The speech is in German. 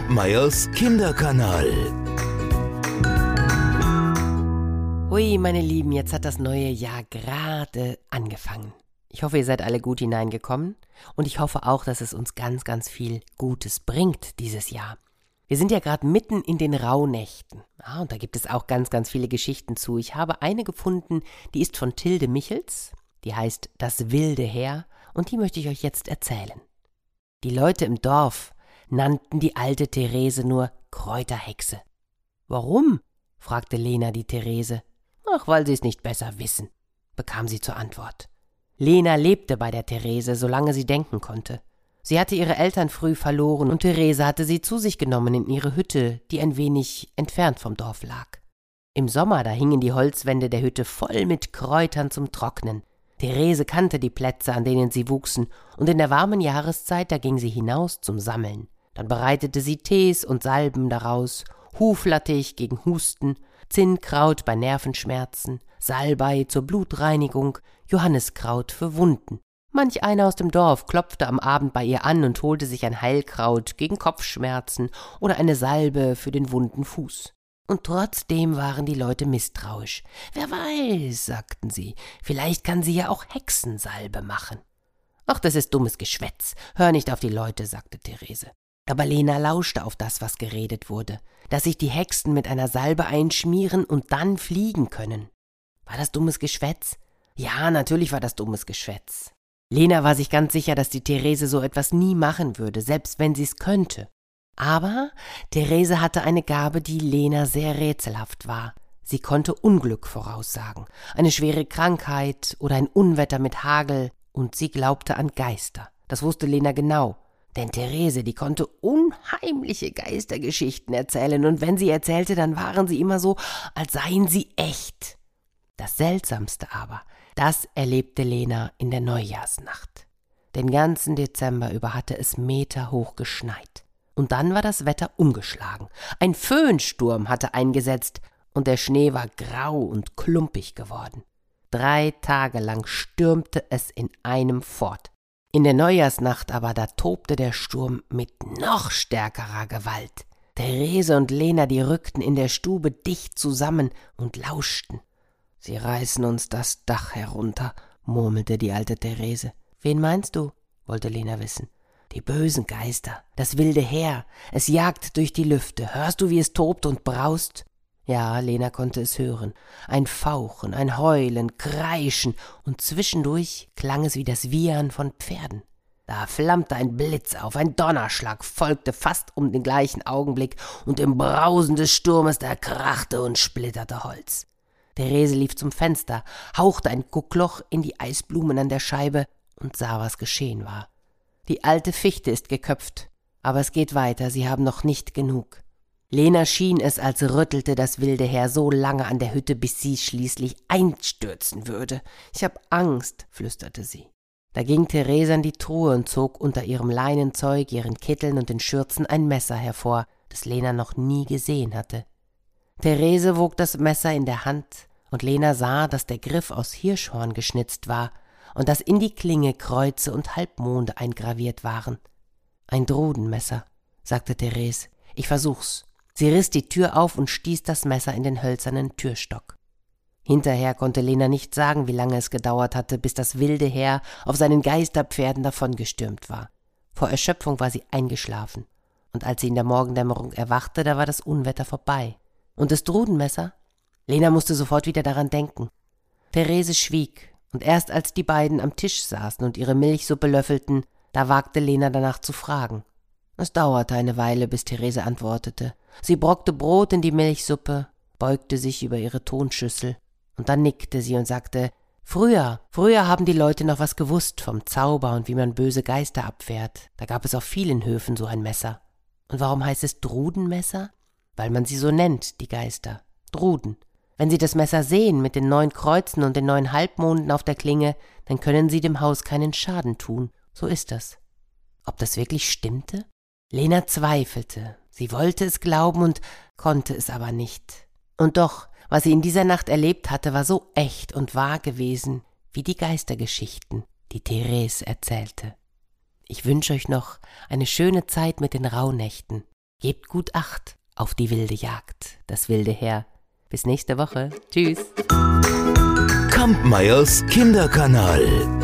Kampmeyers Kinderkanal. Hui, meine Lieben, jetzt hat das neue Jahr gerade angefangen. Ich hoffe, ihr seid alle gut hineingekommen und ich hoffe auch, dass es uns ganz, ganz viel Gutes bringt dieses Jahr. Wir sind ja gerade mitten in den Rauhnächten. Ah, und da gibt es auch ganz, ganz viele Geschichten zu. Ich habe eine gefunden, die ist von Tilde Michels, die heißt Das wilde Heer und die möchte ich euch jetzt erzählen. Die Leute im Dorf nannten die alte Therese nur Kräuterhexe. Warum? fragte Lena die Therese. Ach, weil sie es nicht besser wissen, bekam sie zur Antwort. Lena lebte bei der Therese, solange sie denken konnte. Sie hatte ihre Eltern früh verloren und Therese hatte sie zu sich genommen in ihre Hütte, die ein wenig entfernt vom Dorf lag. Im Sommer, da hingen die Holzwände der Hütte voll mit Kräutern zum Trocknen. Therese kannte die Plätze, an denen sie wuchsen, und in der warmen Jahreszeit, da ging sie hinaus zum Sammeln. Dann bereitete sie Tees und Salben daraus, Huflattich gegen Husten, Zinnkraut bei Nervenschmerzen, Salbei zur Blutreinigung, Johanniskraut für Wunden. Manch einer aus dem Dorf klopfte am Abend bei ihr an und holte sich ein Heilkraut gegen Kopfschmerzen oder eine Salbe für den wunden Fuß. Und trotzdem waren die Leute misstrauisch. Wer weiß, sagten sie, vielleicht kann sie ja auch Hexensalbe machen. Ach, das ist dummes Geschwätz. Hör nicht auf die Leute, sagte Therese. Aber Lena lauschte auf das, was geredet wurde, dass sich die Hexen mit einer Salbe einschmieren und dann fliegen können. War das dummes Geschwätz? Ja, natürlich war das dummes Geschwätz. Lena war sich ganz sicher, dass die Therese so etwas nie machen würde, selbst wenn sie es könnte. Aber Therese hatte eine Gabe, die Lena sehr rätselhaft war. Sie konnte Unglück voraussagen, eine schwere Krankheit oder ein Unwetter mit Hagel, und sie glaubte an Geister. Das wusste Lena genau, denn Therese, die konnte unheimliche Geistergeschichten erzählen, und wenn sie erzählte, dann waren sie immer so, als seien sie echt. Das Seltsamste aber, das erlebte Lena in der Neujahrsnacht. Den ganzen Dezember über hatte es meterhoch geschneit. Und dann war das Wetter umgeschlagen. Ein Föhnsturm hatte eingesetzt, und der Schnee war grau und klumpig geworden. Drei Tage lang stürmte es in einem fort. In der Neujahrsnacht aber, da tobte der Sturm mit noch stärkerer Gewalt. Therese und Lena, die rückten in der Stube dicht zusammen und lauschten. Sie reißen uns das Dach herunter, murmelte die alte Therese. Wen meinst du? wollte Lena wissen. Die bösen Geister, das wilde Heer, es jagt durch die Lüfte. Hörst du, wie es tobt und braust? Ja, Lena konnte es hören. Ein Fauchen, ein Heulen, Kreischen, und zwischendurch klang es wie das Wiehern von Pferden. Da flammte ein Blitz auf, ein Donnerschlag folgte fast um den gleichen Augenblick, und im Brausen des Sturmes da krachte und splitterte Holz. Therese lief zum Fenster, hauchte ein Guckloch in die Eisblumen an der Scheibe und sah, was geschehen war. Die alte Fichte ist geköpft, aber es geht weiter, sie haben noch nicht genug. Lena schien es, als rüttelte das wilde Heer so lange an der Hütte, bis sie schließlich einstürzen würde. Ich hab Angst, flüsterte sie. Da ging Therese an die Truhe und zog unter ihrem Leinenzeug, ihren Kitteln und den Schürzen ein Messer hervor, das Lena noch nie gesehen hatte. Therese wog das Messer in der Hand, und Lena sah, dass der Griff aus Hirschhorn geschnitzt war und dass in die Klinge Kreuze und Halbmonde eingraviert waren. Ein Drudenmesser, sagte Therese. Ich versuch's. Sie riss die Tür auf und stieß das Messer in den hölzernen Türstock. Hinterher konnte Lena nicht sagen, wie lange es gedauert hatte, bis das wilde Heer auf seinen Geisterpferden davongestürmt war. Vor Erschöpfung war sie eingeschlafen, und als sie in der Morgendämmerung erwachte, da war das Unwetter vorbei. Und das Drudenmesser? Lena musste sofort wieder daran denken. Therese schwieg, und erst als die beiden am Tisch saßen und ihre Milchsuppe löffelten, da wagte Lena danach zu fragen. Es dauerte eine Weile, bis Therese antwortete. Sie brockte Brot in die Milchsuppe, beugte sich über ihre Tonschüssel, und dann nickte sie und sagte Früher, früher haben die Leute noch was gewusst vom Zauber und wie man böse Geister abwehrt. Da gab es auf vielen Höfen so ein Messer. Und warum heißt es Drudenmesser? Weil man sie so nennt, die Geister. Druden. Wenn sie das Messer sehen mit den neun Kreuzen und den neun Halbmonden auf der Klinge, dann können sie dem Haus keinen Schaden tun. So ist das. Ob das wirklich stimmte? Lena zweifelte. Sie wollte es glauben und konnte es aber nicht. Und doch, was sie in dieser Nacht erlebt hatte, war so echt und wahr gewesen, wie die Geistergeschichten, die Therese erzählte. Ich wünsche euch noch eine schöne Zeit mit den Rauhnächten. Gebt gut Acht auf die wilde Jagd, das wilde Heer. Bis nächste Woche. Tschüss. Kampmeyers Kinderkanal.